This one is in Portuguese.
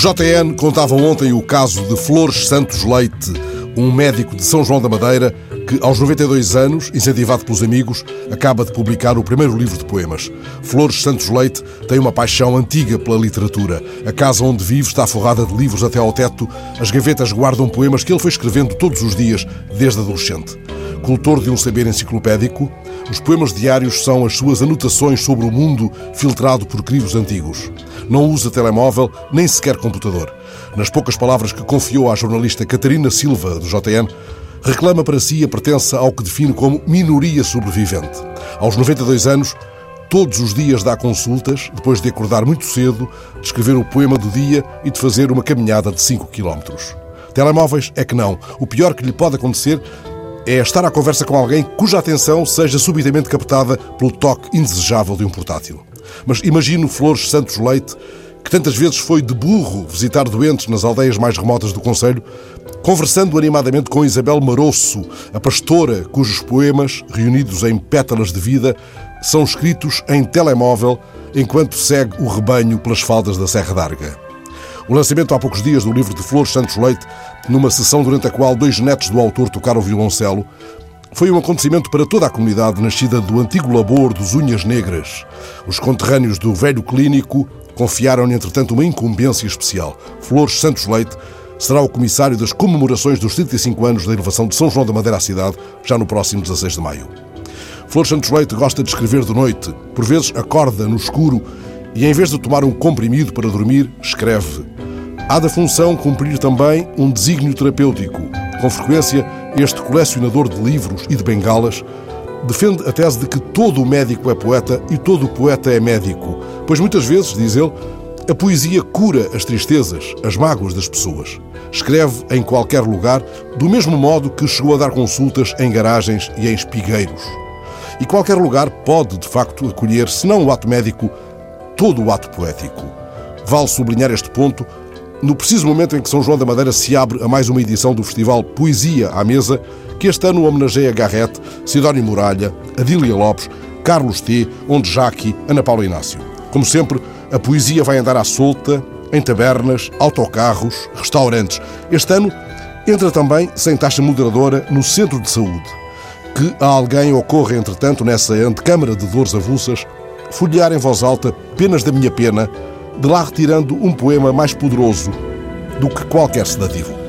JN contava ontem o caso de Flores Santos Leite, um médico de São João da Madeira que, aos 92 anos, incentivado pelos amigos, acaba de publicar o primeiro livro de poemas. Flores Santos Leite tem uma paixão antiga pela literatura. A casa onde vive está forrada de livros até ao teto. As gavetas guardam poemas que ele foi escrevendo todos os dias, desde adolescente. Cultor de um saber enciclopédico, os poemas diários são as suas anotações sobre o mundo filtrado por crivos antigos. Não usa telemóvel nem sequer computador. Nas poucas palavras que confiou à jornalista Catarina Silva, do JN, reclama para si a pertença ao que define como minoria sobrevivente. Aos 92 anos, todos os dias dá consultas, depois de acordar muito cedo, de escrever o poema do dia e de fazer uma caminhada de 5 km. Telemóveis é que não. O pior que lhe pode acontecer é estar à conversa com alguém cuja atenção seja subitamente captada pelo toque indesejável de um portátil. Mas imagino Flores Santos Leite, que tantas vezes foi de burro visitar doentes nas aldeias mais remotas do Conselho, conversando animadamente com Isabel Marosso, a pastora cujos poemas, reunidos em pétalas de vida, são escritos em telemóvel enquanto segue o rebanho pelas faldas da Serra d'Arga. O lançamento há poucos dias do livro de Flores Santos Leite, numa sessão durante a qual dois netos do autor tocaram violoncelo, foi um acontecimento para toda a comunidade nascida do antigo labor dos Unhas Negras. Os conterrâneos do velho clínico confiaram-lhe, entretanto, uma incumbência especial. Flores Santos Leite será o comissário das comemorações dos 35 anos da elevação de São João da Madeira à cidade, já no próximo 16 de maio. Flores Santos Leite gosta de escrever de noite. Por vezes acorda no escuro e, em vez de tomar um comprimido para dormir, escreve. Há da função cumprir também um desígnio terapêutico. Com frequência, este colecionador de livros e de bengalas defende a tese de que todo médico é poeta e todo poeta é médico, pois muitas vezes, diz ele, a poesia cura as tristezas, as mágoas das pessoas. Escreve em qualquer lugar, do mesmo modo que chegou a dar consultas em garagens e em espigueiros. E qualquer lugar pode, de facto, acolher, se não o ato médico, todo o ato poético. Vale sublinhar este ponto no preciso momento em que São João da Madeira se abre a mais uma edição do festival Poesia à Mesa, que este ano homenageia Garrett, Sidónio Muralha, Adília Lopes, Carlos T., Onde Jaqui, Ana Paula Inácio. Como sempre, a poesia vai andar à solta, em tabernas, autocarros, restaurantes. Este ano entra também, sem taxa moderadora, no centro de saúde. Que a alguém ocorra, entretanto, nessa antecâmara de dores avulsas, folhear em voz alta Penas da Minha Pena, de lá retirando um poema mais poderoso do que qualquer sedativo.